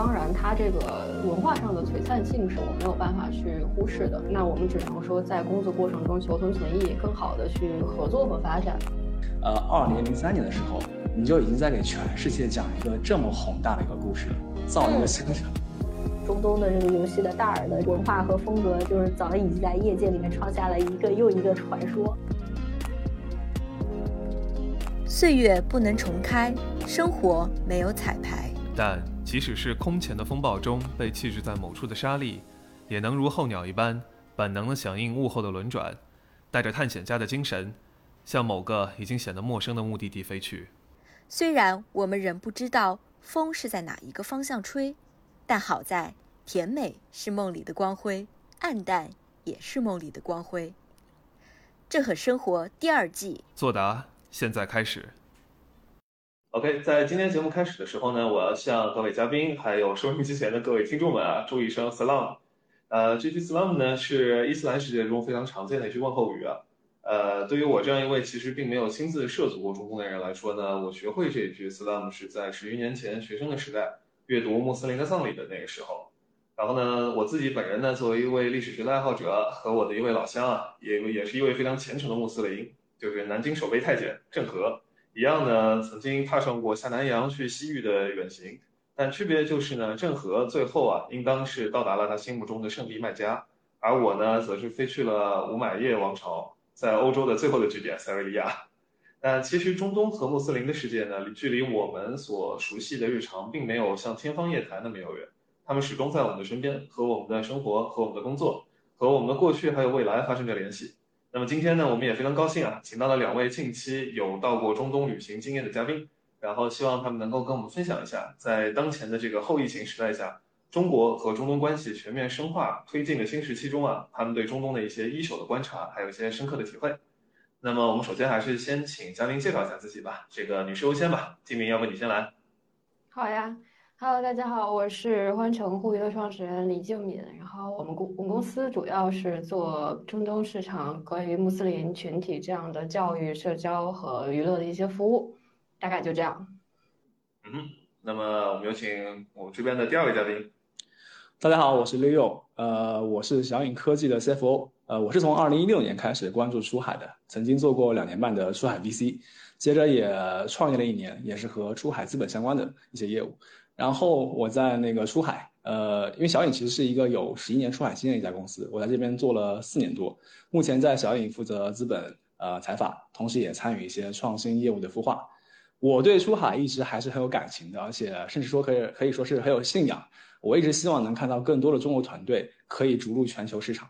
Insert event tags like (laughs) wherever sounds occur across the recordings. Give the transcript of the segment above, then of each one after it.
当然，它这个文化上的璀璨性是我没有办法去忽视的。那我们只能说，在工作过程中求同存异，更好的去合作和发展。呃，二零零三年的时候，你就已经在给全世界讲一个这么宏大的一个故事，造一个星城。中东的这个游戏的大耳的文化和风格，就是早已经在业界里面创下了一个又一个传说。岁月不能重开，生活没有彩排。但即使是空前的风暴中被弃置在某处的沙粒，也能如候鸟一般本能地响应物候的轮转，带着探险家的精神，向某个已经显得陌生的目的地飞去。虽然我们仍不知道风是在哪一个方向吹，但好在甜美是梦里的光辉，暗淡也是梦里的光辉。这很生活第二季作答。现在开始。OK，在今天节目开始的时候呢，我要向各位嘉宾还有收音机前的各位听众们啊，祝一声 Salam。呃，这句 Salam 呢是伊斯兰世界中非常常见的一句问候语啊。呃，对于我这样一位其实并没有亲自涉足过中东的人来说呢，我学会这一句 Salam 是在十余年前学生的时代阅读穆斯林的葬礼的那个时候。然后呢，我自己本人呢，作为一位历史学的爱好者和我的一位老乡啊，也也是一位非常虔诚的穆斯林。就是南京守备太监郑和一样呢，曾经踏上过下南洋去西域的远行，但区别就是呢，郑和最后啊，应当是到达了他心目中的圣地麦加，而我呢，则是飞去了五买叶王朝在欧洲的最后的据点塞维利亚。但其实中东和穆斯林的世界呢，距离我们所熟悉的日常并没有像天方夜谭那么遥远，他们始终在我们的身边，和我们的生活、和我们的工作、和我们的过去还有未来发生着联系。那么今天呢，我们也非常高兴啊，请到了两位近期有到过中东旅行经验的嘉宾，然后希望他们能够跟我们分享一下，在当前的这个后疫情时代下，中国和中东关系全面深化推进的新时期中啊，他们对中东的一些一手的观察，还有一些深刻的体会。那么我们首先还是先请嘉宾介绍一下自己吧，这个女士优先吧，金明，要不你先来？好呀。Hello，大家好，我是欢城互娱的创始人李静敏。然后我们公我们公司主要是做中东市场关于穆斯林群体这样的教育、社交和娱乐的一些服务，大概就这样。嗯，那么我们有请我们这边的第二位嘉宾。大家好，我是 Leo，呃，我是小影科技的 CFO，呃，我是从二零一六年开始关注出海的，曾经做过两年半的出海 VC，接着也创业了一年，也是和出海资本相关的一些业务。然后我在那个出海，呃，因为小影其实是一个有十一年出海经验的一家公司，我在这边做了四年多，目前在小影负责资本呃财法，同时也参与一些创新业务的孵化。我对出海一直还是很有感情的，而且甚至说可以可以说是很有信仰。我一直希望能看到更多的中国团队可以逐鹿全球市场。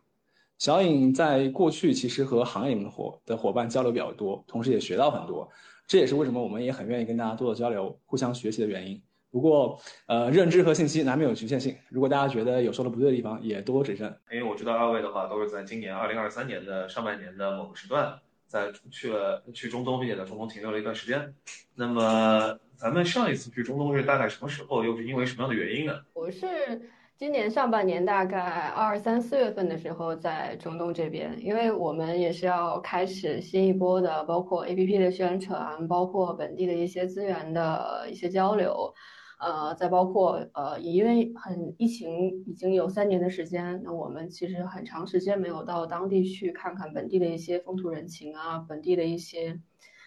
小影在过去其实和行业里的伙的伙伴交流比较多，同时也学到很多，这也是为什么我们也很愿意跟大家多多交流、互相学习的原因。不过，呃，认知和信息难免有局限性。如果大家觉得有说的不对的地方，也多多指正。因为我知道二位的话，都是在今年二零二三年的上半年的某个时段，在去了去中东，并且在中东停留了一段时间。那么，咱们上一次去中东是大概什么时候？又是因为什么样的原因呢？我是今年上半年大概二三四月份的时候在中东这边，因为我们也是要开始新一波的，包括 APP 的宣传，包括本地的一些资源的一些交流。呃，再包括呃，也因为很疫情已经有三年的时间，那我们其实很长时间没有到当地去看看本地的一些风土人情啊，本地的一些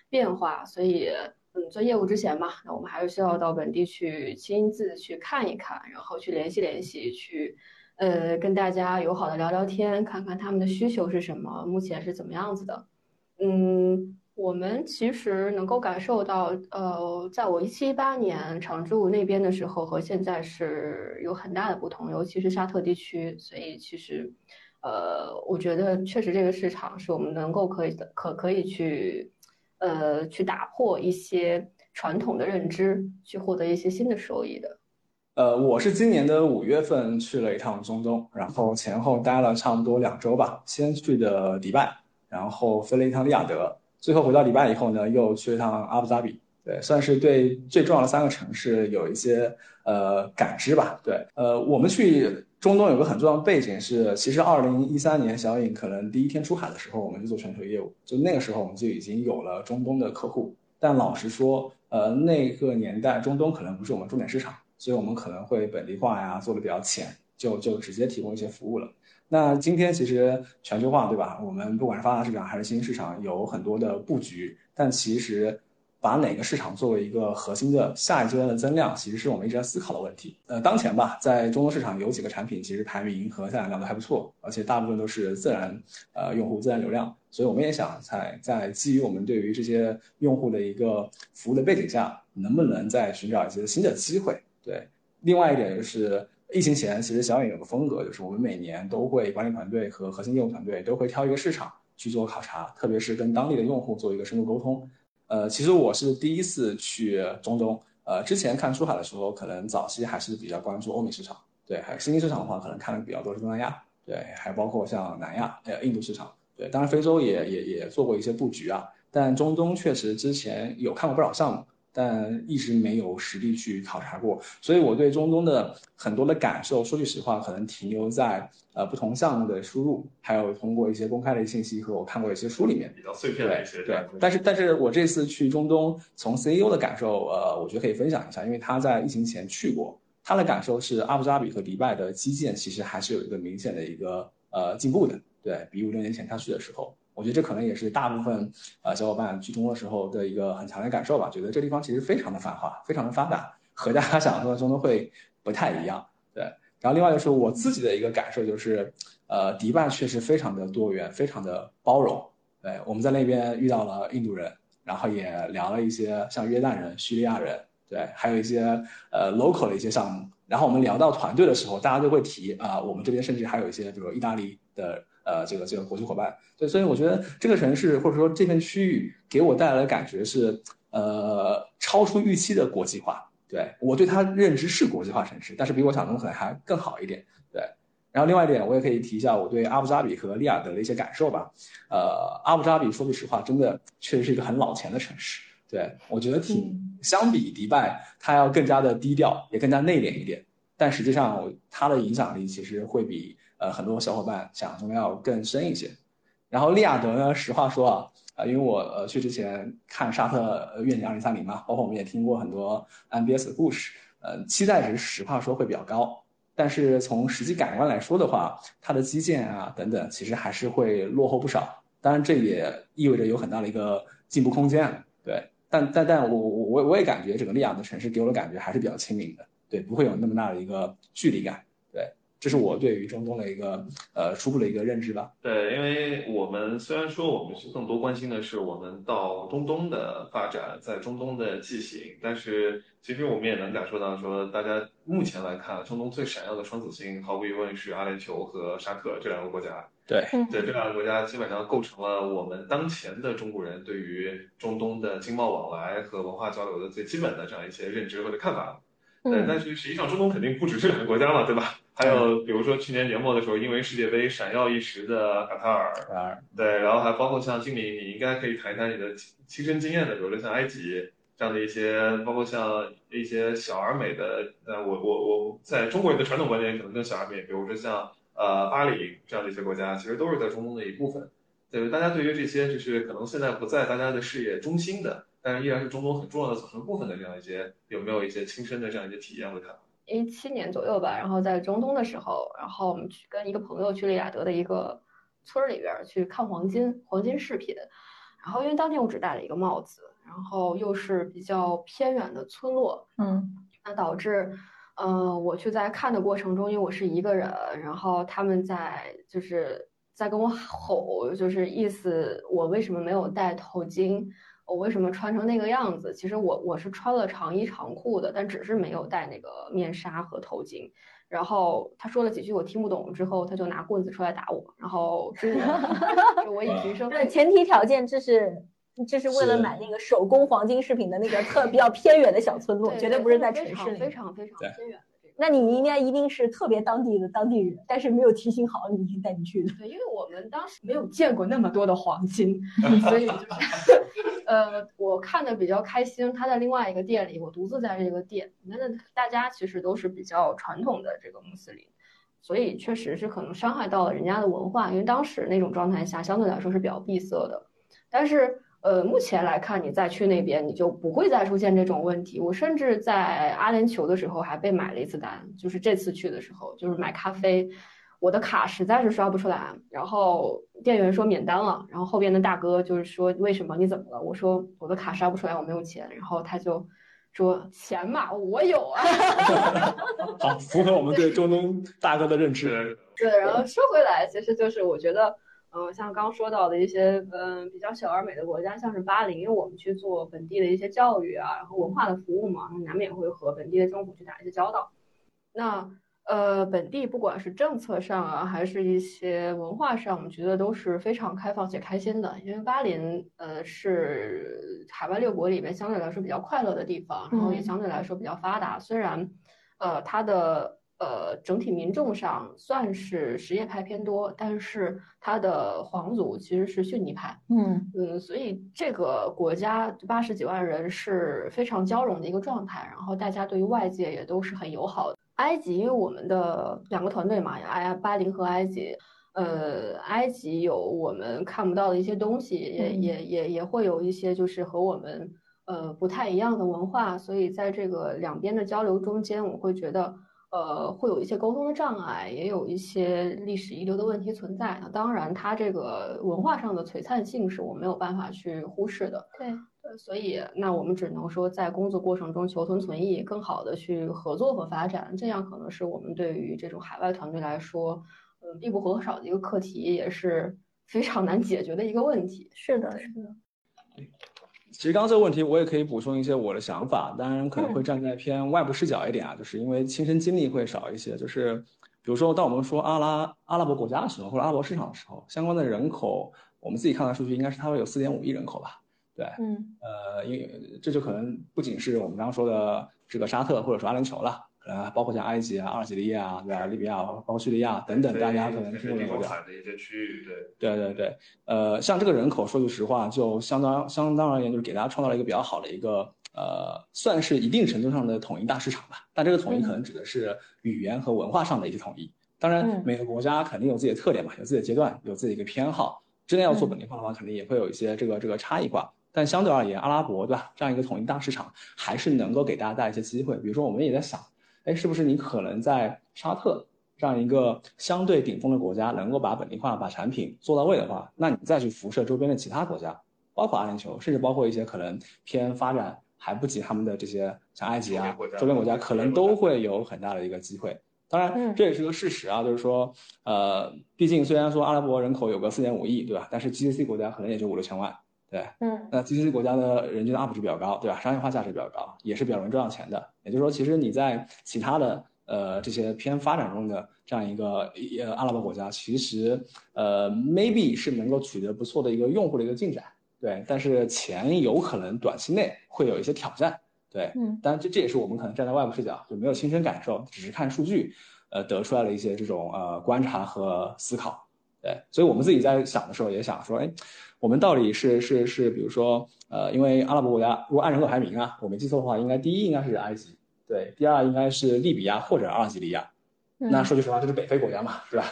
变化，所以嗯，做业务之前嘛，那我们还是需要到本地去亲自去看一看，然后去联系联系，去呃跟大家友好的聊聊天，看看他们的需求是什么，目前是怎么样子的，嗯。我们其实能够感受到，呃，在我一七一八年常驻那边的时候，和现在是有很大的不同，尤其是沙特地区。所以其实，呃，我觉得确实这个市场是我们能够可以的，可可以去，呃，去打破一些传统的认知，去获得一些新的收益的。呃，我是今年的五月份去了一趟中东，然后前后待了差不多两周吧，先去的迪拜，然后飞了一趟利雅得。最后回到迪拜以后呢，又去了趟阿布扎比，对，算是对最重要的三个城市有一些呃感知吧。对，呃，我们去中东有个很重要的背景是，其实二零一三年小影可能第一天出海的时候，我们就做全球业务，就那个时候我们就已经有了中东的客户。但老实说，呃，那个年代中东可能不是我们重点市场。所以我们可能会本地化呀，做的比较浅，就就直接提供一些服务了。那今天其实全球化，对吧？我们不管是发达市场还是新兴市场，有很多的布局，但其实。把哪个市场作为一个核心的下一阶段的增量，其实是我们一直在思考的问题。呃，当前吧，在中东市场有几个产品其实排名和下载量都还不错，而且大部分都是自然呃用户、自然流量，所以我们也想在在基于我们对于这些用户的一个服务的背景下，能不能再寻找一些新的机会？对，另外一点就是疫情前，其实小影有个风格，就是我们每年都会管理团队和核心业务团队都会挑一个市场去做考察，特别是跟当地的用户做一个深度沟通。呃，其实我是第一次去中东。呃，之前看出海的时候，可能早期还是比较关注欧美市场，对，还有新兴市场的话，可能看的比较多是东南亚，对，还包括像南亚、呃印度市场，对，当然非洲也也也做过一些布局啊，但中东确实之前有看过不少项目。但一直没有实地去考察过，所以我对中东的很多的感受，说句实话，可能停留在呃不同项目的输入，还有通过一些公开的信息和我看过一些书里面比较碎片的一些。对，但是但是我这次去中东，从 CEO 的感受，呃，我觉得可以分享一下，因为他在疫情前去过，他的感受是阿布扎比和迪拜的基建其实还是有一个明显的一个呃进步的，对比五六年前他去的时候。我觉得这可能也是大部分呃小伙伴去中东的时候的一个很强烈感受吧，觉得这地方其实非常的繁华，非常的发达，和大家想象中的会不太一样。对，然后另外就是我自己的一个感受就是，呃，迪拜确实非常的多元，非常的包容。对，我们在那边遇到了印度人，然后也聊了一些像约旦人、叙利亚人，对，还有一些呃 local 的一些项目。然后我们聊到团队的时候，大家就会提啊，我们这边甚至还有一些比如意大利的。呃，这个这个国际伙伴，对，所以我觉得这个城市或者说这片区域给我带来的感觉是，呃，超出预期的国际化。对我对它认知是国际化城市，但是比我想象中可能还更好一点。对，然后另外一点，我也可以提一下我对阿布扎比和利雅得的一些感受吧。呃，阿布扎比说句实话，真的确实是一个很老钱的城市。对我觉得挺相比迪拜，它要更加的低调，也更加内敛一点。但实际上，它的影响力其实会比。呃，很多小伙伴想象中要更深一些。然后利亚德呢，实话说啊，啊，因为我呃去之前看沙特愿景二零三零嘛，包括我们也听过很多 MBS 的故事，呃，期待值实话说会比较高。但是从实际感官来说的话，它的基建啊等等，其实还是会落后不少。当然，这也意味着有很大的一个进步空间。对，但但但我我我也感觉整个利亚德城市给我的感觉还是比较亲民的，对，不会有那么大的一个距离感。这是我对于中东的一个呃初步的一个认知吧。对，因为我们虽然说我们是更多关心的是我们到中东的发展，在中东的进行，但是其实我们也能感受到，说大家目前来看，中东最闪耀的双子星，毫无疑问是阿联酋和沙特这两个国家。对，对，这两个国家基本上构成了我们当前的中国人对于中东的经贸往来和文化交流的最基本的这样一些认知或者看法。对，但是实际上中东肯定不止这两个国家嘛，对吧？还有比如说去年年末的时候，因为世界杯闪耀一时的卡塔尔，对，然后还包括像经理，你应该可以谈一谈你的亲身经验的，比如说像埃及这样的一些，包括像一些小而美的，呃，我我我在中国人的传统观念可能更小而美，比如说像呃巴黎这样的一些国家，其实都是在中东的一部分。对，大家对于这些就是可能现在不在大家的视野中心的。但是依然是中东很重要的组成部分的这样一些，有没有一些亲身的这样一些体验和看法？一七年左右吧，然后在中东的时候，然后我们去跟一个朋友去利雅得的一个村里边去看黄金黄金饰品，然后因为当天我只戴了一个帽子，然后又是比较偏远的村落，嗯，那导致，呃，我去在看的过程中，因为我是一个人，然后他们在就是在跟我吼，就是意思我为什么没有戴头巾。我为什么穿成那个样子？其实我我是穿了长衣长裤的，但只是没有戴那个面纱和头巾。然后他说了几句我听不懂之后，他就拿棍子出来打我。然后 (laughs) 就我以提升，那前提条件这是这是为了买那个手工黄金饰品的那个特比较偏远的小村落，绝对不是在城市里，非常非常偏远。那你应该一定是特别当地的当地人，但是没有提醒好你经带你去的。对，因为我们当时没有见过那么多的黄金，(laughs) 所以就是，(laughs) 呃，我看的比较开心。他在另外一个店里，我独自在这个店，那大家其实都是比较传统的这个穆斯林，所以确实是可能伤害到了人家的文化。因为当时那种状态下，相对来说是比较闭塞的。但是呃，目前来看，你再去那边，你就不会再出现这种问题。我甚至在阿联酋的时候还被买了一次单，就是这次去的时候，就是买咖啡，我的卡实在是刷不出来，然后店员说免单了，然后后边的大哥就是说为什么？你怎么了？我说我的卡刷不出来，我没有钱，然后他就说钱嘛，我有啊。(laughs) 好，符合我们对中东大哥的认知。对，然后说回来，其实就是我觉得。嗯，像刚说到的一些嗯比较小而美的国家，像是巴林，因为我们去做本地的一些教育啊，然后文化的服务嘛，难免会和本地的政府去打一些交道。那呃，本地不管是政策上啊，还是一些文化上，我们觉得都是非常开放且开心的。因为巴林呃是海外六国里面相对来说比较快乐的地方，然后也相对来说比较发达。虽然呃它的。呃，整体民众上算是什叶派偏多，但是它的皇族其实是逊尼派。嗯嗯，所以这个国家八十几万人是非常交融的一个状态，然后大家对于外界也都是很友好的。埃及，因为我们的两个团队嘛，埃巴林和埃及，呃，埃及有我们看不到的一些东西，也也也也会有一些就是和我们呃不太一样的文化，所以在这个两边的交流中间，我会觉得。呃，会有一些沟通的障碍，也有一些历史遗留的问题存在。那当然，它这个文化上的璀璨性是我没有办法去忽视的。对，所以那我们只能说，在工作过程中求同存异，更好的去合作和发展，这样可能是我们对于这种海外团队来说，呃，必不可少的一个课题，也是非常难解决的一个问题。是的，是的。其实刚刚这个问题，我也可以补充一些我的想法，当然可能会站在偏外部视角一点啊，就是因为亲身经历会少一些。就是比如说，当我们说阿拉阿拉伯国家的时候，或者阿拉伯市场的时候，相关的人口，我们自己看到数据，应该是它会有四点五亿人口吧？对，嗯，呃，因为这就可能不仅是我们刚刚说的这个沙特或者说阿联酋了。呃，包括像埃及啊、阿尔及利亚对吧？利比亚，包括叙利亚等等，大家可能听过的国家。的一些区域，对。对对对，呃，像这个人口，说句实话，就相当相当而言，就是给大家创造了一个比较好的一个呃，算是一定程度上的统一大市场吧。但这个统一可能指的是语言和文化上的一些统一。当然，每个国家肯定有自己的特点嘛，有自己的阶段，有自己的一个偏好。真的要做本地化的话，肯定也会有一些这个这个差异化。但相对而言，阿拉伯对吧？这样一个统一大市场，还是能够给大家带来一些机会。比如说，我们也在想。哎，是不是你可能在沙特这样一个相对顶峰的国家，能够把本地化、把产品做到位的话，那你再去辐射周边的其他国家，包括阿联酋，甚至包括一些可能偏发展还不及他们的这些像埃及啊周边国家，可能都会有很大的一个机会。当然，这也是个事实啊，就是说，呃，毕竟虽然说阿拉伯人口有个四点五亿，对吧？但是 GCC 国家可能也就五六千万。对，嗯，那 GCC 国家的人均的 UP 值比较高，对吧？商业化价值比较高，也是比较容易赚到钱的。也就是说，其实你在其他的呃这些偏发展中的这样一个呃阿拉伯国家，其实呃 maybe 是能够取得不错的一个用户的一个进展，对。但是钱有可能短期内会有一些挑战，对。嗯，当然这这也是我们可能站在外部视角就没有亲身感受，只是看数据，呃得出来的一些这种呃观察和思考。对，所以我们自己在想的时候也想说，哎，我们到底是是是，比如说，呃，因为阿拉伯国家如果按人口排名啊，我没记错的话，应该第一应该是埃及，对，第二应该是利比亚或者阿尔及利亚。那说句实话，这是北非国家嘛，是吧？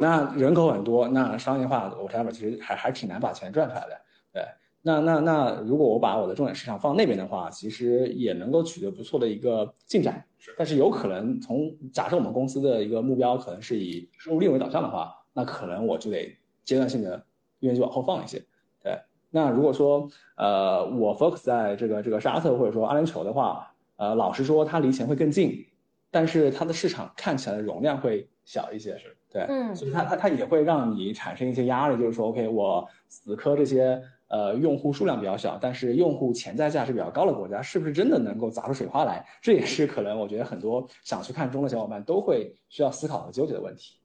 那人口很多，那商业化我 whatever 其实还还挺难把钱赚出来的。对，那那那如果我把我的重点市场放那边的话，其实也能够取得不错的一个进展。但是有可能从假设我们公司的一个目标可能是以收入利为导向的话。那可能我就得阶段性的愿意往后放一些，对。那如果说呃我 focus 在这个这个沙特或者说阿联酋的话，呃老实说它离钱会更近，但是它的市场看起来的容量会小一些，是对，嗯，所以它它它也会让你产生一些压力，就是说 OK 我死磕这些呃用户数量比较小，但是用户潜在价值比较高的国家，是不是真的能够砸出水花来？这也是可能我觉得很多想去看中的小伙伴都会需要思考和纠结的问题。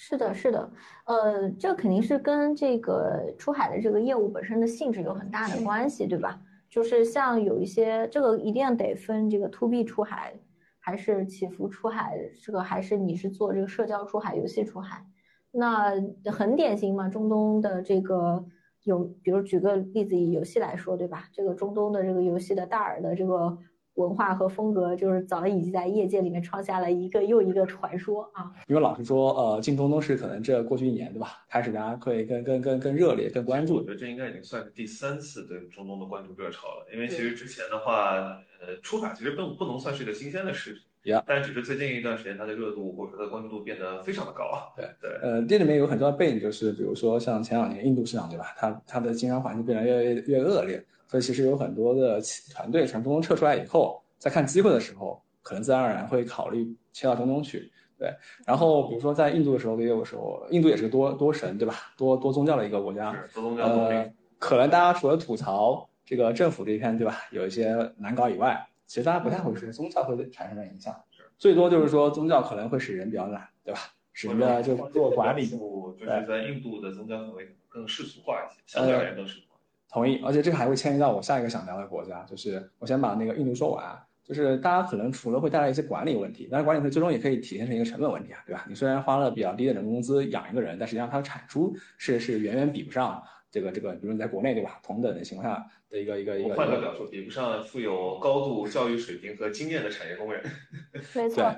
是的，是的，呃，这肯定是跟这个出海的这个业务本身的性质有很大的关系，对吧？就是像有一些这个一定要得分这个 to B 出海，还是起伏出海，这个还是你是做这个社交出海、游戏出海，那很典型嘛。中东的这个有，比如举个例子，以游戏来说，对吧？这个中东的这个游戏的大耳的这个。文化和风格，就是早已经在业界里面创下了一个又一个传说啊。因为老实说，呃，进中东是可能这过去一年，对吧？开始大家会更更更更热烈、更关注。我觉得这应该已经算是第三次对中东的关注热潮了。因为其实之前的话，呃，出海其实并不能算是一个新鲜的事情。但只是最近一段时间，它的热度或者说它的关注度变得非常的高。对对，呃，这里面有很多背景，就是比如说像前两年印度市场，对吧？它它的经商环境变得越越越恶劣，所以其实有很多的团队从中东撤出来以后，在看机会的时候，可能自然而然会考虑切到中东去。对，然后比如说在印度的时候，也有时候印度也是个多多神，对吧？多多宗教的一个国家。是多宗教呃，可能大家除了吐槽这个政府这一片，对吧？有一些难搞以外，其实大家不太会说宗教会产生的影响。最多就是说宗教可能会使人比较懒，对吧？使人的就做管理，就是在印度的宗教氛围更世俗化一些，相对而言更世俗化。同意，而且这个还会牵移到我下一个想聊的国家，就是我先把那个印度说完。就是大家可能除了会带来一些管理问题，但是管理问题最终也可以体现成一个成本问题啊，对吧？你虽然花了比较低的人工资养一个人，但实际上它的产出是是远远比不上这个这个，比如你在国内，对吧？同等的情况下的一个一个一个。换个表述，比不上富有高度教育水平和经验的产业工人。(laughs) 没错。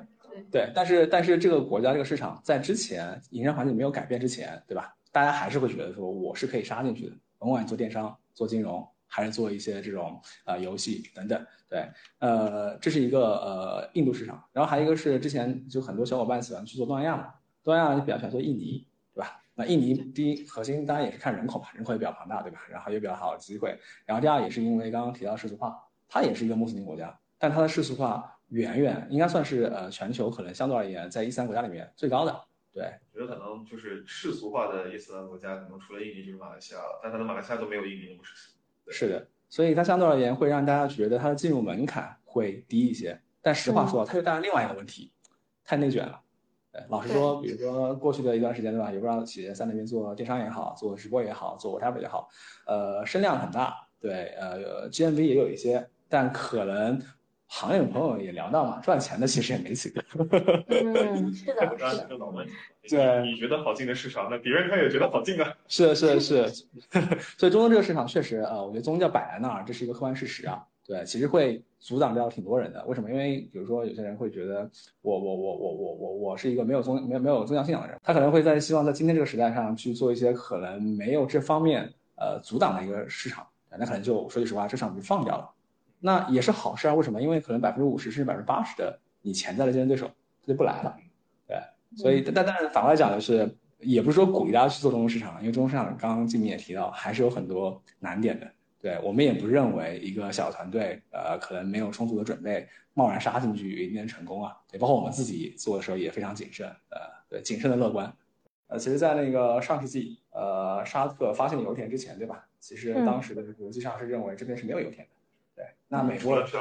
对，但是但是这个国家这个市场在之前营商环境没有改变之前，对吧？大家还是会觉得说我是可以杀进去的，甭管做电商、做金融，还是做一些这种啊游戏等等。对，呃，这是一个呃印度市场，然后还有一个是之前就很多小伙伴喜欢去做东南亚嘛，东南亚就比较喜欢做印尼，对吧？那印尼第一核心当然也是看人口嘛，人口也比较庞大，对吧？然后有比较好的机会，然后第二也是因为刚刚提到世俗化，它也是一个穆斯林国家，但它的世俗化。远远应该算是呃全球可能相对而言在伊斯兰国家里面最高的。对，我觉得可能就是世俗化的伊斯兰国家，可能除了印尼就是马来西亚了，但它的马来西亚都没有印尼那么世俗。是的，所以它相对而言会让大家觉得它的进入门槛会低一些。但实话说，它又带来另外一个问题，太内卷了。对，老实说，比如说过去的一段时间，对吧？有不少企业在那边做电商也好，做直播也好，做 whatever 也好，呃，声量很大，对，呃，GMV 也有一些，但可能。行业的朋友也聊到嘛，赚钱的其实也没几个。嗯，是的，(laughs) 是的。对，你觉得好进的市场，那别人他也觉得好进啊。是是是，(laughs) 所以中东这个市场确实啊，我觉得宗教摆在那儿，这是一个客观事实啊。对，其实会阻挡掉挺多人的。为什么？因为比如说有些人会觉得，我我我我我我我是一个没有宗没有没有宗教信仰的人，他可能会在希望在今天这个时代上去做一些可能没有这方面呃阻挡的一个市场，那可能就说句实话，这场就放掉了。那也是好事啊，为什么？因为可能百分之五十甚至百分之八十的你潜在的竞争对手他就不来了，对，所以但但是反过来讲就是，也不是说鼓励大家去做中东市场，因为中东市场刚刚静明也提到，还是有很多难点的。对我们也不认为一个小团队，呃，可能没有充足的准备，贸然杀进去一定能成功啊。对，包括我们自己做的时候也非常谨慎，呃，对，谨慎的乐观。呃，其实，在那个上世纪，呃，沙特发现油田之前，对吧？其实当时的国际上是认为这边是没有油田的。那美国除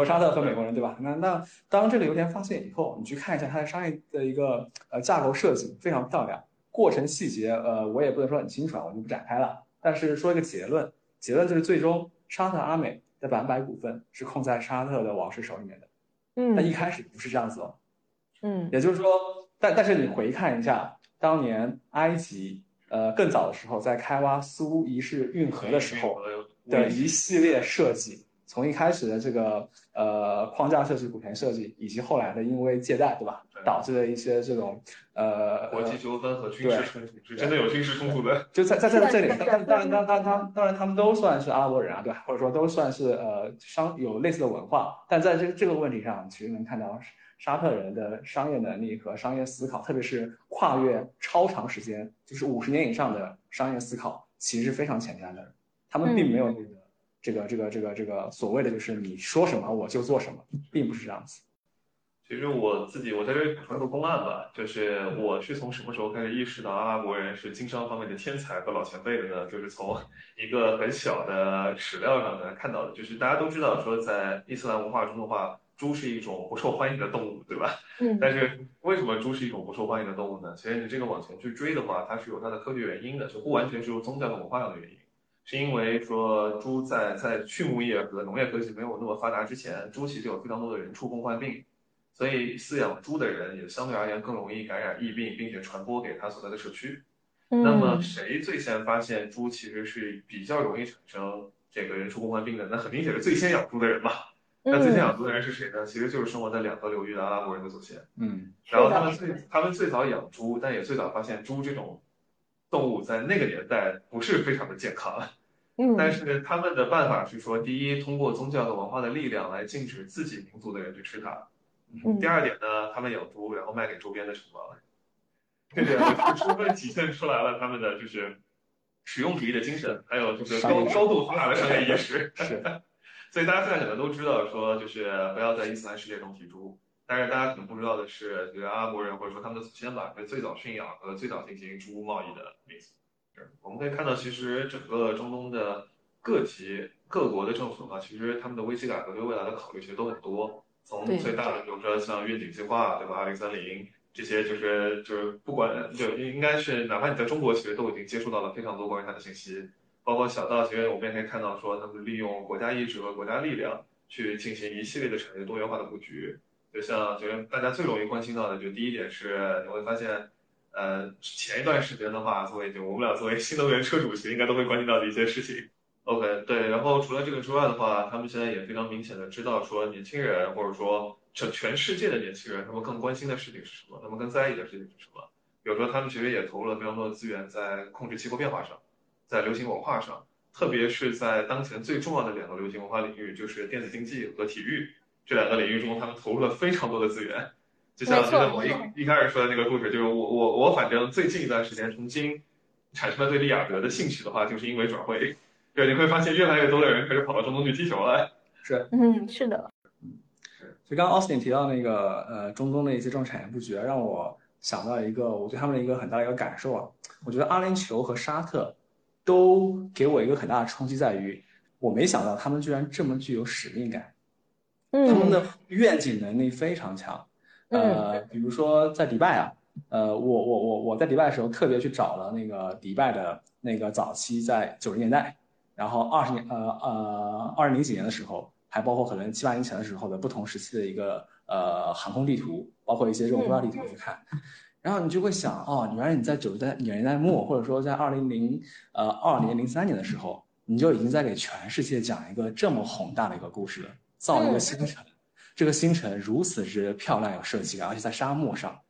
了沙特和美国人对吧？那那当这个油田发现以后，你去看一下它的商业的一个呃架构设计，非常漂亮。过程细节呃我也不能说很清楚啊，我就不展开了。但是说一个结论，结论就是最终沙特阿美的百分百股份是控在沙特的王室手里面的。嗯，那一开始不是这样子哦。嗯，也就是说，但但是你回看一下当年埃及呃更早的时候在开挖苏伊士运河的时候的一系列设计。从一开始的这个呃框架设计、股权设计，以及后来的因为借贷，对吧，导致的一些这种呃国际纠纷和军事冲突，是真的有军事冲突的。就在在在这里，当当然当当当当然他们都算是阿拉伯人啊，对吧？或者说都算是呃商有类似的文化，但在这个这个问题上，其实能看到沙特人的商业能力和商业思考，特别是跨越超长时间，就是五十年以上的商业思考，其实是非常前瞻的。他们并没有那个。这个这个这个这个所谓的就是你说什么我就做什么，并不是这样子。其实我自己我在这补充个公案吧，就是我是从什么时候开始意识到阿拉伯人是经商方面的天才和老前辈的呢？就是从一个很小的史料上呢看到的。就是大家都知道说，在伊斯兰文化中的话，猪是一种不受欢迎的动物，对吧？嗯。但是为什么猪是一种不受欢迎的动物呢？其实你这个往前去追的话，它是有它的科学原因的，就不完全是由宗教和文化上的原因。是因为说猪在在畜牧业和农业科技没有那么发达之前，猪其实有非常多的人畜共患病，所以饲养猪的人也相对而言更容易感染疫病，并且传播给他所在的社区。那么谁最先发现猪其实是比较容易产生这个人畜共患病的？那很明显是最先养猪的人嘛。那最先养猪的人是谁呢？其实就是生活在两河流域的阿拉伯人的祖先。嗯然后他们最他们最早养猪，但也最早发现猪这种动物在那个年代不是非常的健康。嗯，但是他们的办法是说，第一，通过宗教和文化的力量来禁止自己民族的人去吃它。嗯第二点呢，他们养猪，然后卖给周边的城邦。这点就充分体现出来了他们的就是实用主义的精神，还有就是高高度发达的商业意识。(laughs) 是，(laughs) 所以大家现在可能都知道说，就是不要在伊斯兰世界中提猪。但是大家可能不知道的是，这个阿拉伯人或者说他们的祖先吧，是最早驯养和最早进行猪贸易的民族。是我们可以看到，其实整个中东的各级各国的政府嘛，其实他们的危机感和对未来的考虑其实都很多。从最大的，比如说像愿景计划，对吧？二零三零这些，就是就是不管就应该是，哪怕你在中国，其实都已经接触到了非常多关于它的信息。包括小到，其实我们也可以看到说，他们利用国家意志和国家力量去进行一系列的产业多元化的布局。就像就是大家最容易关心到的，就第一点是你会发现，呃，前一段时间的话，作为就我们俩作为新能源车主，其实应该都会关心到的一些事情。OK，对，然后除了这个之外的话，他们现在也非常明显的知道说，年轻人或者说全全世界的年轻人，他们更关心的事情是什么？他们更在意的事情是什么？比如说，他们其实也投入了非常多的资源在控制气候变化上，在流行文化上，特别是在当前最重要的两个流行文化领域，就是电子竞技和体育这两个领域中，他们投入了非常多的资源。就像就像我一一开始说的那个故事，就是我我我反正最近一段时间重新产生了对利雅得的兴趣的话，就是因为转会。对，你会发现越来越多的人开始跑到中东去踢球了。是。嗯，是的，就刚刚 Austin 提到那个呃中东的一些这种产业布局，让我想到一个我对他们的一个很大的一个感受啊。我觉得阿联酋和沙特都给我一个很大的冲击，在于我没想到他们居然这么具有使命感，嗯，他们的愿景能力非常强。呃，比如说在迪拜啊，呃，我我我我在迪拜的时候特别去找了那个迪拜的那个早期在九十年代，然后二十年呃呃二零零几年的时候，还包括可能七八年前的时候的不同时期的一个呃航空地图，包括一些这种规划地图去看，然后你就会想哦，原来你在九十代年代末，或者说在二零零呃二年零三年的时候，你就已经在给全世界讲一个这么宏大的一个故事了，造一个星辰。这个星辰如此之漂亮有设计感，而且在沙漠上。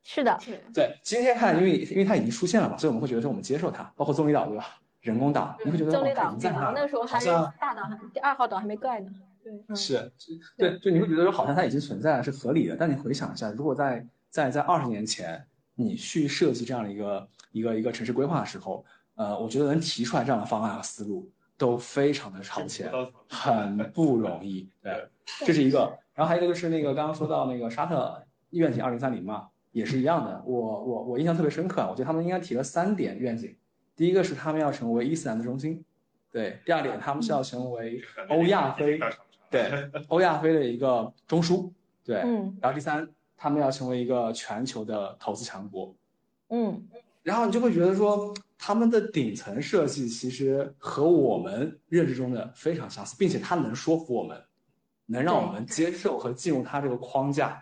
是的，对，今天看，因为因为它已经出现了嘛，所以我们会觉得说我们接受它，包括棕榈岛对吧？人工岛，你会觉得棕榈岛在那那时候还是大岛，第二号岛还没盖呢。对，嗯是，对，就你会觉得说好像它已经存在了，是合理的。但你回想一下，如果在在在二十年前，你去设计这样的一个一个一个城市规划的时候，呃，我觉得能提出来这样的方案和思路都非常的超前，很不容易。对，这是一个。然后还有一个就是那个刚刚说到那个沙特愿景二零三零嘛，也是一样的。我我我印象特别深刻，我觉得他们应该提了三点愿景。第一个是他们要成为伊斯兰的中心，对；第二点他们是要成为欧亚非，对，欧亚非的一个中枢，对。嗯然后第三，他们要成为一个全球的投资强国。嗯，然后你就会觉得说，他们的顶层设计其实和我们认知中的非常相似，并且他能说服我们，能让我们接受和进入他这个框架，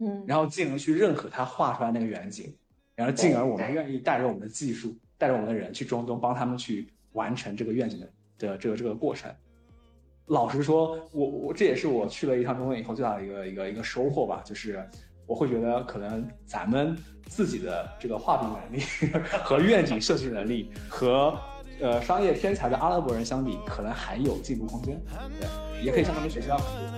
嗯，然后进而去认可他画出来那个远景，然后进而我们愿意带着我们的技术，带着我们的人去中东，帮他们去完成这个愿景的的这个这个过程。老实说，我我这也是我去了一趟中东以后最大的一个一个一个收获吧，就是我会觉得可能咱们自己的这个画笔能力 (laughs) 和愿景设计能力和呃商业天才的阿拉伯人相比，可能还有进步空间。对，也可以向他们学习到很多。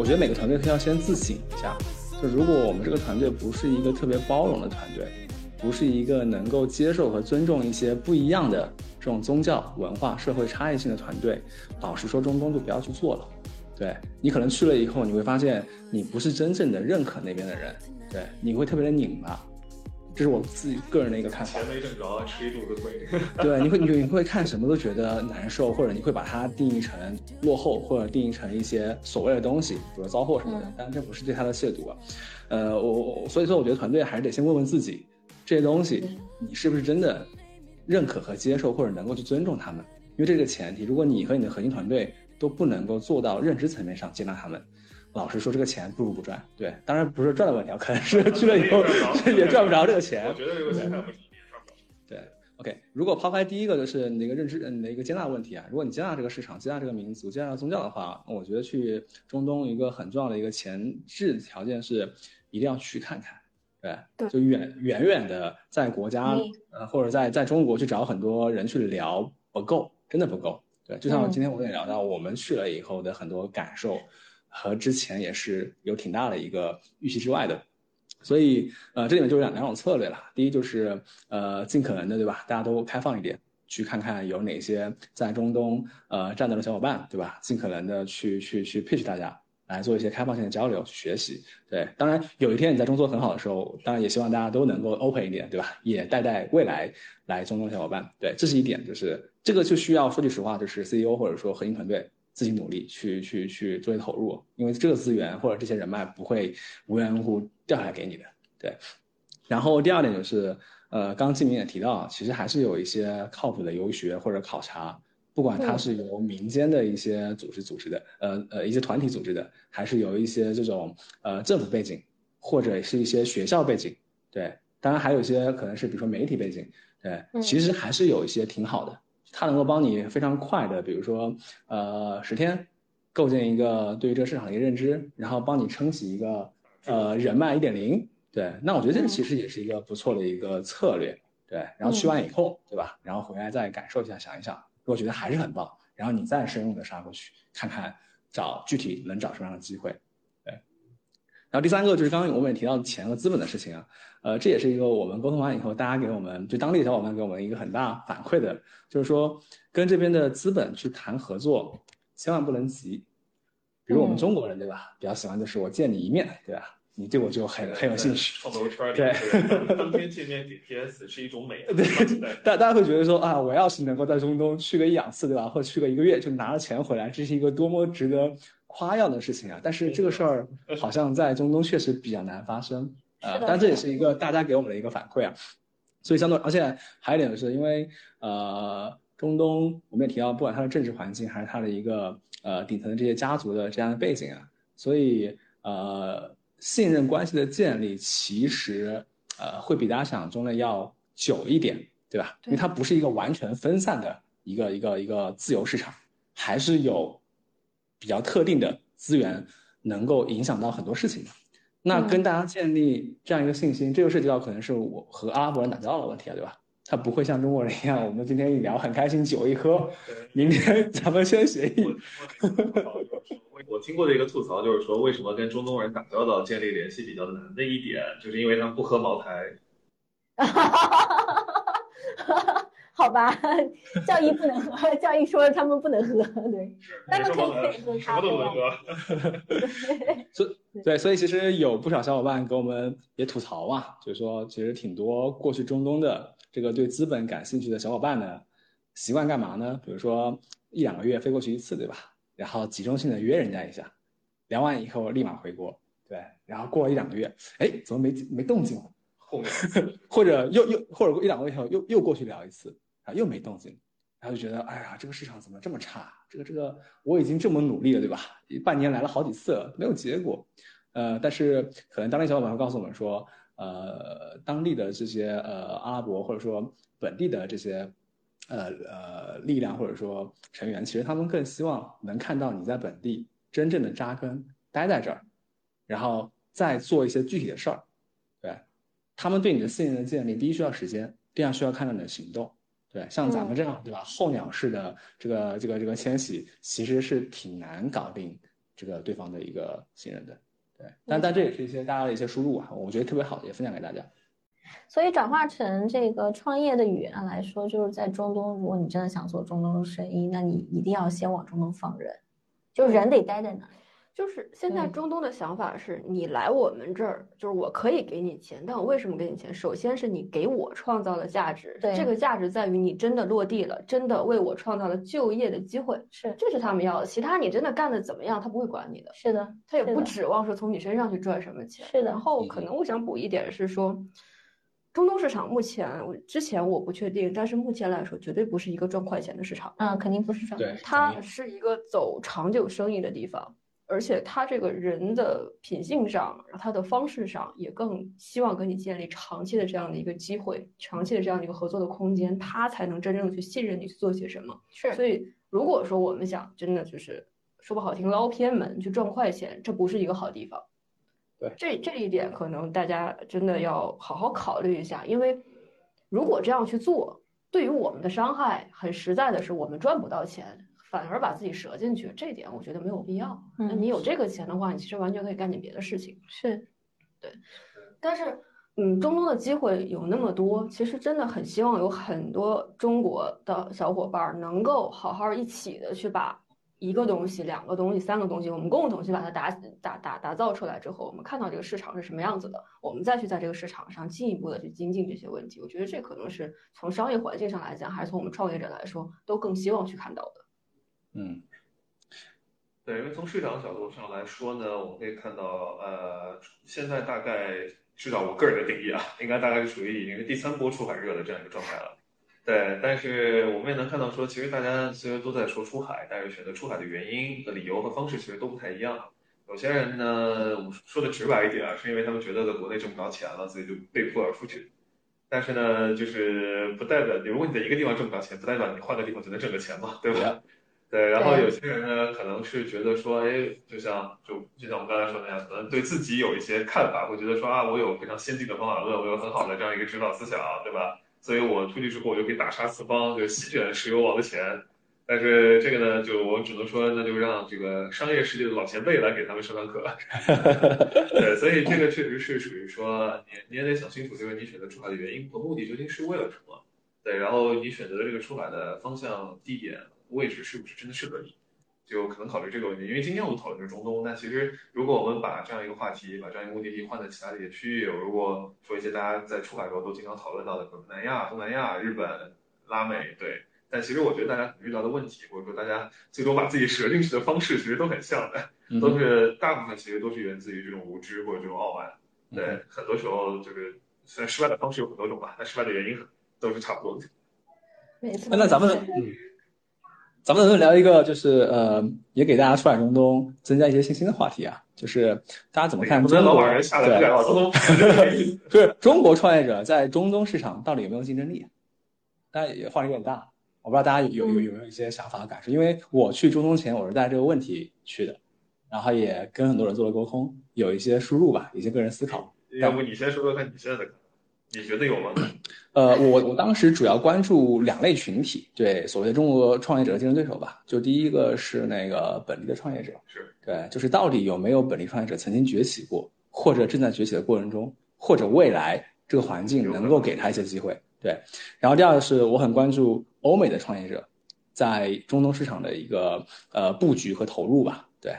我觉得每个团队要先自省一下，就如果我们这个团队不是一个特别包容的团队，不是一个能够接受和尊重一些不一样的这种宗教、文化、社会差异性的团队，老实说，中东就不要去做了。对你可能去了以后，你会发现你不是真正的认可那边的人，对，你会特别的拧巴。这是我自己个人的一个看法。钱没挣着，吃一肚子亏。(laughs) 对，你会你你会看什么都觉得难受，或者你会把它定义成落后，或者定义成一些所谓的东西，比如糟货什么的。但这不是对他的亵渎啊。呃，我我所以说，我觉得团队还是得先问问自己，这些东西你是不是真的认可和接受，或者能够去尊重他们。因为这个前提，如果你和你的核心团队都不能够做到认知层面上接纳他们，老实说，这个钱不如不赚。对，当然不是赚的问题啊，可能是去了以后 (laughs) 也赚不着这个钱我。觉得这个钱赚不着。对，OK，如果抛开第一个就是你的一个认知，呃你的一个接纳问题啊，如果你接纳这个市场，接纳这个民族，接纳宗教的话，我觉得去中东一个很重要的一个前置条件是一定要去看看。对，对就远远远的在国家嗯呃或者在在中国去找很多人去聊不够，真的不够。对，就像嗯今天我也聊到，我们去了以后的很多感受，和之前也是有挺大的一个预期之外的。所以呃，这里面就有两两种策略了。第一就是呃，尽可能的对吧，大家都开放一点，去看看有哪些在中东呃战斗的小伙伴，对吧？尽可能的去去去 pitch 大家。来做一些开放性的交流，去学习。对，当然有一天你在中做很好的时候，当然也希望大家都能够 open 一点，对吧？也带带未来来中东小伙伴。对，这是一点，就是这个就需要说句实话，就是 CEO 或者说核心团队自己努力去去去做一些投入，因为这个资源或者这些人脉不会无缘无故掉下来给你的。对，然后第二点就是，呃，刚刚季明也提到，其实还是有一些靠谱的游学或者考察，不管它是由民间的一些组织组织的，呃呃一些团体组织的，还是有一些这种呃政府背景，或者是一些学校背景，对，当然还有一些可能是比如说媒体背景，对，嗯。其实还是有一些挺好的，它能够帮你非常快的，比如说呃十天构建一个对于这个市场的一个认知，然后帮你撑起一个呃人脉一点零，对，那我觉得这个其实也是一个不错的一个策略，对，然后去完以后，对吧？然后回来再感受一下，想一想，如果觉得还是很棒，然后你再深入的杀过去，看看找具体能找什么样的机会，对。然后第三个就是刚刚我们也提到钱和资本的事情啊，呃，这也是一个我们沟通完以后，大家给我们就当地的小伙伴给我们一个很大反馈的，就是说跟这边的资本去谈合作，千万不能急。比如我们嗯中国人对吧，比较喜欢就是我见你一面，对吧？你对我就很很有兴趣，创投圈里，对对，(laughs) 当天见面点 PS 是一种美。(laughs) 对大大家会觉得说啊，我要是能够在中东去个一两次，对吧？或者去个一个月就拿了钱回来，这是一个多么值得夸耀的事情啊！但是这个事儿好像在中东确实比较难发生，呃 (laughs) 是，的但这也是一个大家给我们的一个反馈啊。所以相对，而且还有一点就是因为呃，中东我们也提到，不管它的政治环境还是它的一个呃底层的这些家族的这样的背景啊，所以呃，信任关系的建立其实呃会比大家想象中的要久一点，对吧？因为它不是一个完全分散的一个一个一个自由市场，还是有比较特定的资源能够影响到很多事情的。那跟大家建立这样一个信心，这就涉及到可能是我和阿拉伯人打交道的问题啊，对吧？他不会像中国人一样，我们今天一聊很开心，酒一喝，明天咱们先协议。我我听过的一个吐槽就是说，为什么跟中东人打交道、建立联系比较难的一点，就是因为他们不喝茅台。(laughs) 好吧，(laughs) 教义不能喝，(laughs) 教义说他们不能喝，对，他们可以可以喝什么都不能咖啡啊喝。(laughs) 所对，所以其实有不少小伙伴给我们也吐槽嘛，就是说其实挺多过去中东的这个对资本感兴趣的小伙伴呢，习惯干嘛呢？比如说一两个月飞过去一次，对吧？然后集中性的约人家一下，聊完以后立马回国，对，然后过了一两个月，哎，怎么没没动静了？后面或者又又或者过一两个月以后又又过去聊一次，又没动静，然后就觉得，哎呀，这个市场怎么这么差？这个这个我已经这么努力了，对吧？半年来了好几次了，没有结果。呃，但是可能当地小伙伴会告诉我们说，呃，当地的这些呃阿拉伯或者说本地的这些呃呃力量或者说成员，其实他们更希望能看到你在本地真正的扎根，待在这儿，然后再做一些具体的事儿。对，他们对你的信任的建立，第一需要时间，第二需要看到你的行动。对，像咱们这样，对吧？候鸟式的这个这个这个迁徙，其实是挺难搞定这个对方的一个信任的。对，但但这也是一些大家的一些输入啊，我觉得特别好，也分享给大家。所以转化成这个创业的语言来说，就是在中东，如果你真的想做中东生意，那你一定要先往中东放人，就人得待在那里。就是现在中东的想法是，你来我们这儿，就是我可以给你钱，但我为什么给你钱？首先是你给我创造了价值，对这个价值在于你真的落地了，真的为我创造了就业的机会，是这是他们要的。其他你真的干的怎么样，他不会管你的，是的，他也不指望说从你身上去赚什么钱。是的然后可能我想补一点是说，中东市场目前我之前我不确定，但是目前来说绝对不是一个赚快钱的市场。嗯，肯定不是这样。对，它是一个走长久生意的地方，而且他这个人的品性上，然后他的方式上，也更希望跟你建立长期的这样的一个机会，长期的这样的一个合作的空间，他才能真正的去信任你去做些什么。是所以，如果说我们想真的就是说不好听捞偏门去赚快钱，这不是一个好地方。对这这一点可能大家真的要好好考虑一下，因为如果这样去做，对于我们的伤害很实在的是，我们赚不到钱，反而把自己折进去，这点我觉得没有必要。那嗯你有这个钱的话，你其实完全可以干点别的事情。是，对但是，嗯，中东的机会有那么多，其实真的很希望有很多中国的小伙伴儿能够好好一起的去把一个东西、两个东西、三个东西，我们共同去把它打打打打造出来之后，我们看到这个市场是什么样子的，我们再去在这个市场上进一步的去精进这些问题。我觉得这可能是从商业环境上来讲，还是从我们创业者来说，都更希望去看到的。嗯对，因为从市场角度上来说呢，我们可以看到，呃，现在大概至少我个人的定义啊，应该大概是属于已经是第三波出海热的这样一个状态了。对，但是我们也能看到说，其实大家虽然都在说出海，但是选择出海的原因和理由和方式其实都不太一样。有些人呢，我们说的直白一点啊，是因为他们觉得在国内挣不着钱了，所以就被迫要出去。但是呢，就是不代表，如果你在一个地方挣不着钱，不代表你换个地方就能挣个钱嘛，对吧？对，然后有些人呢，可能是觉得说，哎，就像就就像我们刚才说那样，可能对自己有一些看法，会觉得说啊，我有非常先进的方法论，我有很好的这样一个指导思想，对吧？所以我出去之后，我就可以大杀四方，就席卷石油王的钱。但是这个呢，就我只能说，那就让这个商业世界的老前辈来给他们上上课。对，所以这个确实是属于说，你你也得想清楚，就是你选择出海的原因和目的究竟是为了什么。对，然后你选择的这个出海的方向、地点、位置是不是真的适合你，就可能考虑这个问题。因为今天我们讨论的是中东，那其实如果我们把这样一个话题，把这样一个目的地换在其他的一些区域，如果说一些大家在出海的时候都经常讨论到的，可能南亚、东南亚、日本、拉美，对。但其实我觉得大家遇到的问题，或者说大家最终把自己折进去的方式，其实都很像的。嗯都是大部分其实都是源自于这种无知或者这种傲慢。对嗯，很多时候就是虽然失败的方式有很多种吧，但失败的原因都是差不多的。没错。那咱们嗯，咱们能不能聊一个就是呃，也给大家出海中东增加一些信心的话题啊？就是大家怎么看中国？把人吓得不敢 (laughs) 是中国创业者在中东市场到底有没有竞争力？大家也话题有点大，我不知道大家有有有没有一些想法和感受？因为我去中东前，我是带着这个问题去的，然后也跟很多人做了沟通，有一些输入吧，一些个人思考。要不你先说说看你现在的看法，你觉得有吗？(coughs) 呃，我我当时主要关注两类群体，对所谓的中国创业者的竞争对手吧。就第一个是那个本地的创业者，是对，就是到底有没有本地创业者曾经崛起过，或者正在崛起的过程中，或者未来这个环境能够给他一些机会。对，然后第二个是我很关注欧美的创业者在中东市场的一个呃布局和投入吧。对，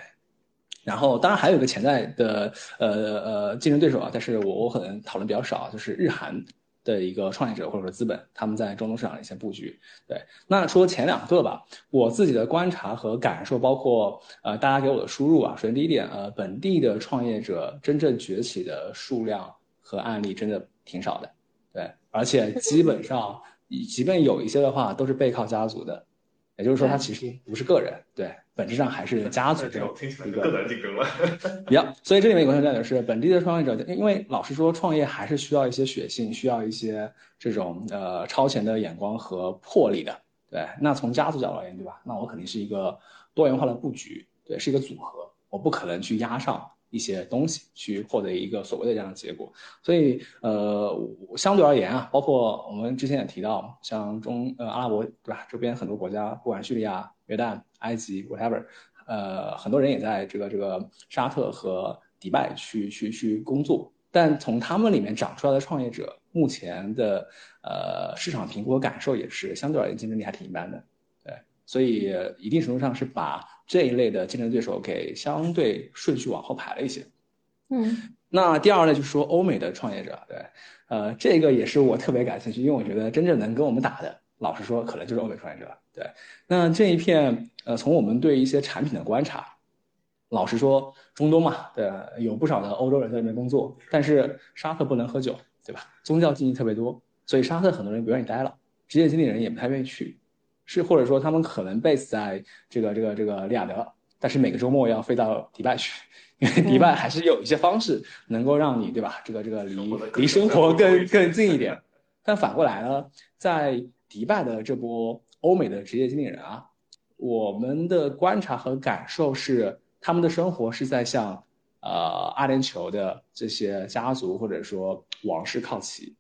然后当然还有一个潜在的呃呃竞争对手啊，但是我我可能讨论比较少，就是日韩的一个创业者或者说资本，他们在中东市场的一些布局。对，那说前两个吧，我自己的观察和感受，包括呃大家给我的输入啊，首先第一点，呃本地的创业者真正崛起的数量和案例真的挺少的，对，而且基本上即便有一些的话，都是背靠家族的，也就是说他其实不是个人，对，本质上还是家族这种听起来一个就更难竞争了。呀，所以这里面有个很重要的是，本地的创业者，因为老实说，创业还是需要一些血性，需要一些这种呃超前的眼光和魄力的。对，那从家族角度而言，对吧？那我肯定是一个多元化的布局，对，是一个组合，我不可能去压上一些东西去获得一个所谓的这样的结果。所以呃，相对而言啊，包括我们之前也提到，像中呃阿拉伯对吧，周边很多国家，不管叙利亚、约旦、埃及，whatever。呃，很多人也在这个这个沙特和迪拜去去去工作，但从他们里面长出来的创业者，目前的呃市场评估和感受也是相对而言竞争力还挺一般的，对，所以一定程度上是把这一类的竞争对手给相对顺序往后排了一些。嗯那第二类，就是说欧美的创业者，对，呃，这个也是我特别感兴趣，因为我觉得真正能跟我们打的，老实说，可能就是欧美创业者。对，那这一片，呃，从我们对一些产品的观察，老实说，中东嘛，对，有不少的欧洲人在那边工作，但是沙特不能喝酒，对吧？宗教禁忌特别多，所以沙特很多人不愿意待了，职业经理人也不太愿意去，是或者说他们可能 base 在这个这个这个利雅得，但是每个周末要飞到迪拜去，因为迪拜还是有一些方式能够让你对吧？这个这个离离生活更更近一点。(laughs) 但反过来呢，在迪拜的这波欧美的职业经理人啊，我们的观察和感受是，他们的生活是在向呃阿联酋的这些家族或者说王室靠齐，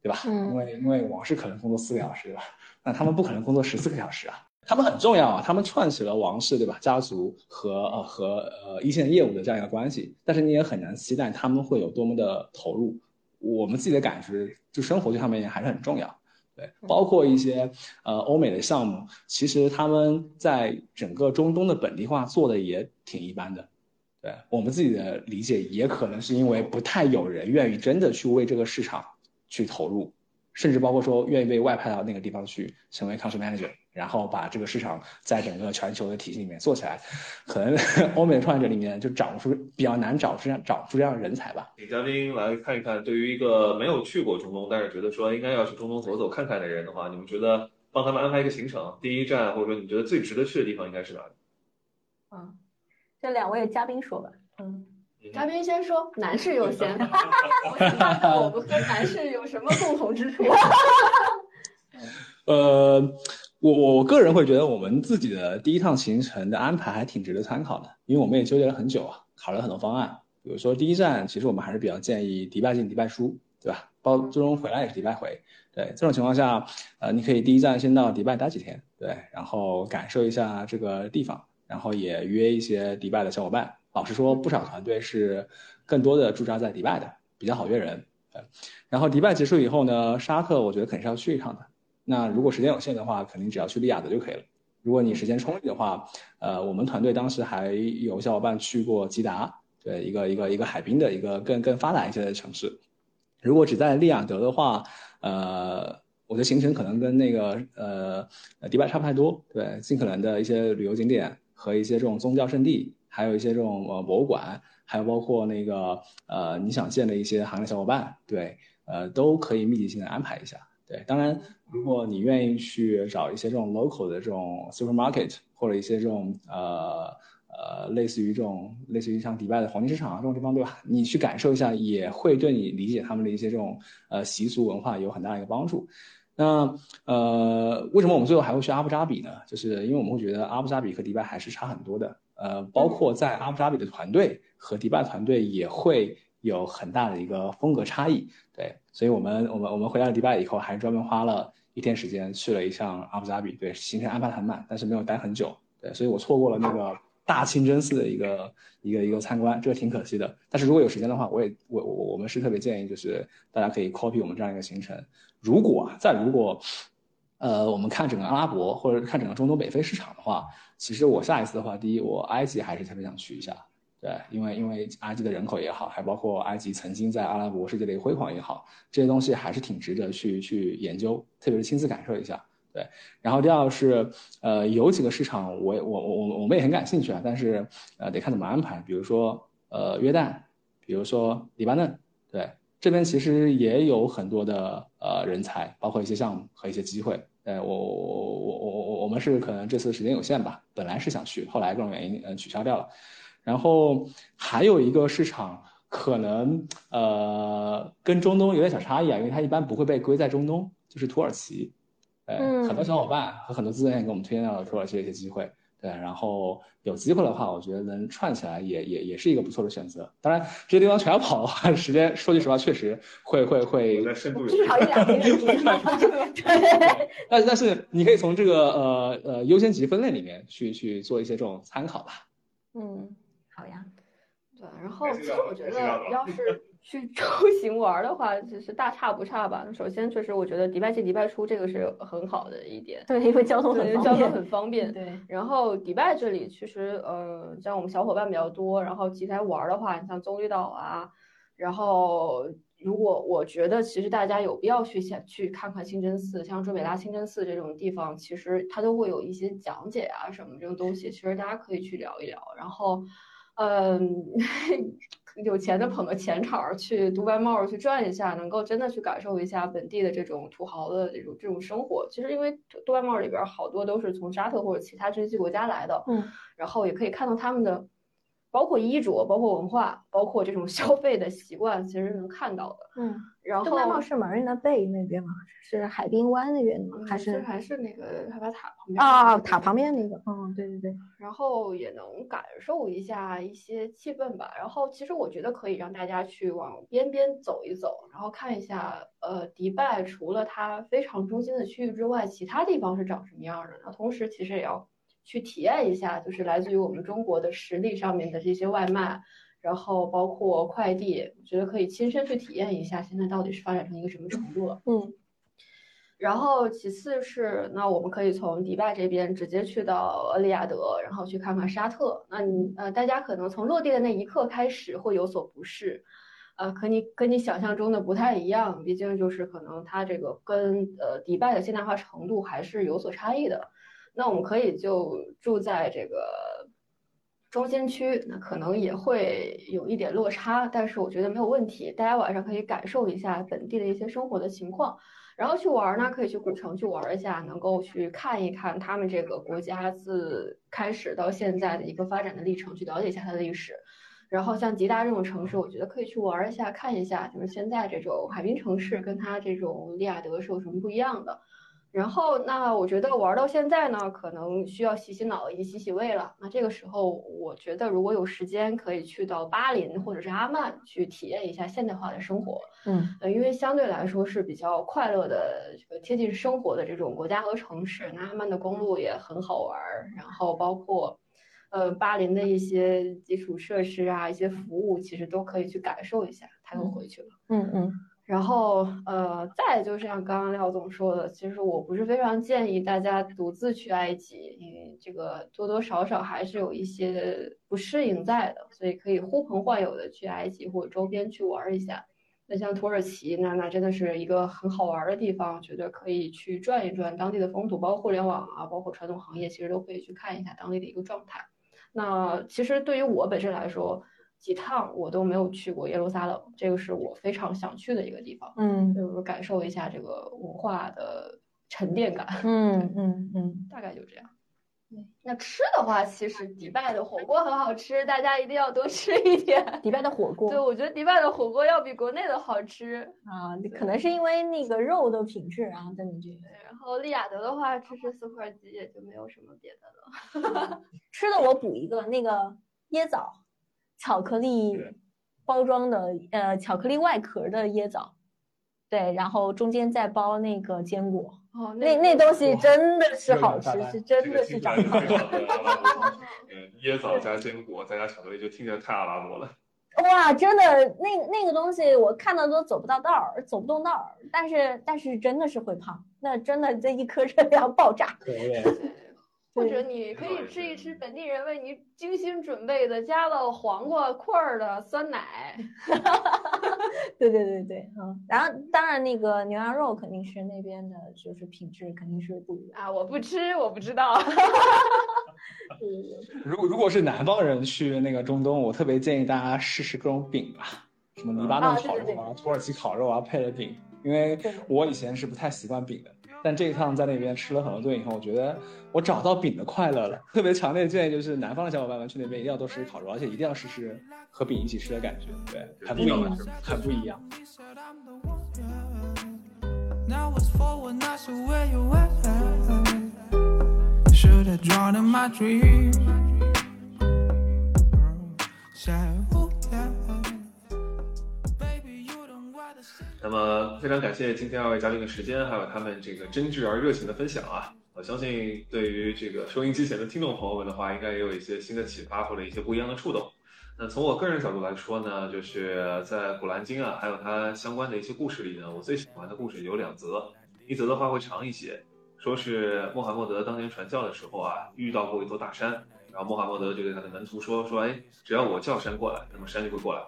对吧？嗯因为因为王室可能工作四个小时，对吧？那他们不可能工作十四个小时啊。他们很重要啊，他们串起了王室对吧？家族和呃和呃一线业务的这样一个关系，但是你也很难期待他们会有多么的投入。我们自己的感知，就生活对他们而言还是很重要。对，包括一些呃欧美的项目，其实他们在整个中东的本地化做的也挺一般的。对我们自己的理解，也可能是因为不太有人愿意真的去为这个市场去投入，甚至包括说愿意被外派到那个地方去成为 country manager，然后把这个市场在整个全球的体系里面做起来。可能 (laughs) 欧美的创业者里面就找不出比较难找出这样找出这样的人才吧。请嘉宾来看一看，对于一个没有去过中东，但是觉得说应该要去中东走走看看的人的话，你们觉得帮他们安排一个行程，第一站或者说你觉得最值得去的地方应该是哪里？嗯，这两位嘉宾说吧。嗯，嘉宾先说，男士优先。(laughs) 我们和男士有什么共同之处。(laughs) 呃，我我我个人会觉得我们自己的第一趟行程的安排还挺值得参考的，因为我们也纠结了很久啊，考虑了很多方案。比如说第一站，其实我们还是比较建议迪拜进迪拜出，对吧？包最终回来也是迪拜回。对这种情况下，呃，你可以第一站先到迪拜待几天，对，然后感受一下这个地方，然后也约一些迪拜的小伙伴。老实说，不少团队是更多的驻扎在迪拜的，比较好约人。对，然后迪拜结束以后呢，沙特我觉得肯定是要去一趟的。那如果时间有限的话，肯定只要去利雅得就可以了。如果你时间充裕的话，呃，我们团队当时还有小伙伴去过吉达，对，一个一个一个海滨的一个更更发达一些的城市。如果只在利雅得的话，呃，我的行程可能跟那个呃呃迪拜差不太多，对，尽可能的一些旅游景点和一些这种宗教圣地，还有一些这种呃博物馆，还有包括那个呃你想见的一些行业小伙伴，对，呃都可以密集性的安排一下。对，当然，如果你愿意去找一些这种 local 的这种 supermarket，或者一些这种呃呃类似于这种类似于像迪拜的黄金市场啊这种地方，对吧？你去感受一下，也会对你理解他们的一些这种呃习俗文化有很大的一个帮助。那呃，为什么我们最后还会去阿布扎比呢？就是因为我们会觉得阿布扎比和迪拜还是差很多的。呃，包括在阿布扎比的团队和迪拜团队也会有很大的一个风格差异。对，所以我们我们我们回到迪拜以后，还专门花了一天时间去了一趟阿布扎比。对，行程安排很满，但是没有待很久。对，所以我错过了那个大清真寺的一个一个一个参观，这个挺可惜的。但是如果有时间的话，我也我我我们是特别建议，就是大家可以 copy 我们这样一个行程。如果啊，再如果，呃，我们看整个阿拉伯或者看整个中东北非市场的话，其实我下一次的话，第一，我埃及还是特别想去一下。对，因为因为埃及的人口也好，还包括埃及曾经在阿拉伯世界的一个辉煌也好，这些东西还是挺值得去去研究，特别是亲自感受一下。对，然后第二是，呃，有几个市场我我我我我们也很感兴趣啊，但是呃得看怎么安排，比如说呃约旦，比如说黎巴嫩，对，这边其实也有很多的呃人才，包括一些项目和一些机会。呃，我我我我我我我们是可能这次时间有限吧，本来是想去，后来各种原因呃取消掉了。然后还有一个市场可能呃跟中东有点小差异啊，因为它一般不会被归在中东，就是土耳其。很多小伙伴和很多资源也给我们推荐到了土耳其的一些机会。对，然后有机会的话，我觉得能串起来也也也是一个不错的选择。当然，这些地方全要跑的话，(laughs) 时间说句实话，确实会会会至少一两年 (laughs) (laughs) 但是但是你可以从这个呃呃优先级分类里面去去做一些这种参考吧。嗯，好呀。对，然后其实我觉得要是去 (laughs) 出行玩儿的话，其实大差不差吧。首先确实我觉得迪拜进迪拜出这个是很好的一点，对，因为交通很交通便。很方便。对，然后迪拜这里其实呃，像我们小伙伴比较多，然后其实玩儿的话，你像棕榈岛啊，然后如果我觉得其实大家有必要去想去看看清真寺，像朱美拉清真寺这种地方，其实它都会有一些讲解啊什么这种东西，其实大家可以去聊一聊。然后，嗯，有钱的捧个钱场去杜拜 Mall 去转一下，能够真的去感受一下本地的这种土豪的这种这种生活。其实因为杜拜 Mall 里边好多都是从沙特或者其他 GCC 国家来的，嗯，然后也可以看到他们的。包括衣着，包括文化，包括这种消费的习惯，其实是能看到的。嗯，然后杜拜茂是 Marina Bay 那边吗？是海滨湾那边的吗？还是嗯还是那个海拔塔旁边啊塔旁边那个？嗯，对对对，然后也能感受一下一些气氛吧。然后其实我觉得可以让大家去往边边走一走，然后看一下，呃，迪拜除了它非常中心的区域之外，其他地方是长什么样的。那同时其实也要去体验一下，就是来自于我们中国的实力上面的这些外卖，然后包括快递，我觉得可以亲身去体验一下，现在到底是发展成一个什么程度了。嗯然后其次是，那我们可以从迪拜这边直接去到利雅得，然后去看看沙特。那你呃，大家可能从落地的那一刻开始会有所不适，呃，和你跟你想象中的不太一样，毕竟就是可能它这个跟呃迪拜的现代化程度还是有所差异的。那我们可以就住在这个中心区，那可能也会有一点落差，但是我觉得没有问题。大家晚上可以感受一下本地的一些生活的情况，然后去玩呢，可以去古城去玩一下，能够去看一看他们这个国家自开始到现在的一个发展的历程，去了解一下它的历史。然后像吉达这种城市，我觉得可以去玩一下，看一下，就是现在这种海滨城市跟它这种利雅得是有什么不一样的。然后，那我觉得玩到现在呢，可能需要洗洗脑以及洗洗胃了。那这个时候，我觉得如果有时间，可以去到巴林或者是阿曼去体验一下现代化的生活。嗯呃，因为相对来说是比较快乐的、这个贴近生活的这种国家和城市。那阿曼的公路也很好玩，然后包括，呃，巴林的一些基础设施啊、一些服务，其实都可以去感受一下。他又回去了。嗯嗯然后，呃，再就像刚刚廖总说的，其实我不是非常建议大家独自去埃及，因为这个多多少少还是有一些不适应在的，所以可以呼朋唤友的去埃及或者周边去玩一下。那像土耳其，那那真的是一个很好玩的地方，觉得可以去转一转当地的风土，包括互联网啊，包括传统行业，其实都可以去看一下当地的一个状态。那其实对于我本身来说，几趟我都没有去过耶路撒冷，这个是我非常想去的一个地方，嗯就是感受一下这个文化的沉淀感。嗯嗯嗯，大概就这样。(laughs) 对，那吃的话，其实迪拜的火锅很好吃，大家一定要多吃一点。(laughs) 迪拜的火锅对，我觉得迪拜的火锅要比国内的好吃。啊，可能是因为那个肉的品质啊，在你这边。然后利雅得的话，吃吃四块鸡也就没有什么别的了。(laughs) 吃的我补一个那个椰枣，巧克力包装的，呃，巧克力外壳的椰枣，对，然后中间再包那个坚果，哦，那那东西真的是好吃，是真的是这长个听起来就非常胖。嗯，(laughs) 椰枣加坚果再加巧克力，就听起来太阿拉伯了。哇，真的，那那个东西我看到都走不到道儿，走不动道儿，但是但是真的是会胖，那真的这一颗热量爆炸。可以。或者你可以吃一吃本地人为你精心准备的加了黄瓜块儿的酸奶。(laughs) 对对对对，嗯，然后当然那个牛羊肉肯定是那边的，就是品质肯定是不一样。啊，我不吃，我不知道。(laughs) 如果如果是南方人去那个中东，我特别建议大家试试各种饼吧，什么黎巴嫩啊对对对烤肉啊、土耳其烤肉啊配的饼，因为我以前是不太习惯饼的，但这一趟在那边吃了很多顿以后，我觉得我找到饼的快乐了。特别强烈建议就是南方的小伙伴们去那边一定要多吃烤肉，而且一定要试试和饼一起吃的感觉，对，很不一样嗯，很不一样。那么非常感谢今天二位嘉宾的时间，还有他们这个真挚而热情的分享啊！我相信对于这个收音机前的听众朋友们的话，应该也有一些新的启发或者一些不一样的触动。那从我个人角度来说呢，就是在《古兰经》啊，还有它相关的一些故事里呢，我最喜欢的故事有两则，一则的话会长一些，说是穆罕默德当年传教的时候啊，遇到过一座大山，然后穆罕默德就对他的门徒说说，哎，只要我叫山过来，那么山就会过来。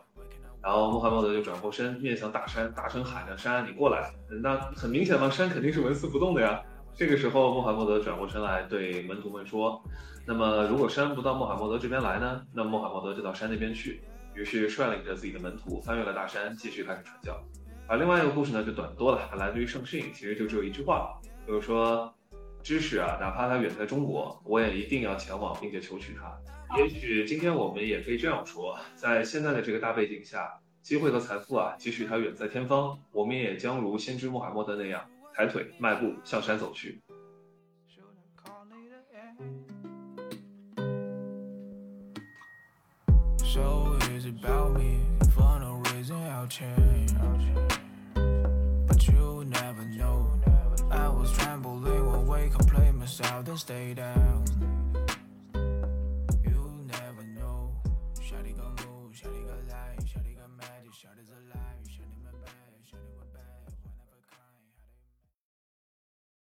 然后穆罕默德就转过身，面向大山，大声喊着：“山，你过来！”那很明显嘛，山肯定是纹丝不动的呀。这个时候，穆罕默德转过身来对门徒们说：“那么，如果山不到穆罕默德这边来呢？那穆罕默德就到山那边去。于是率领着自己的门徒翻越了大山，继续开始传教。而另外一个故事呢，就短多了，它来自于圣训，其实就只有一句话，就是说，知识啊，哪怕它远在中国，我也一定要前往并且求取它。也许今天我们也可以这样说，在现在的这个大背景下，机会和财富啊，即使它远在天方，我们也将如先知穆罕默德那样，抬腿迈步向山走去。So it's about me, for no reason I'll change. But you never know. I was trembling when we complain myself, then stay down. shut his eyes.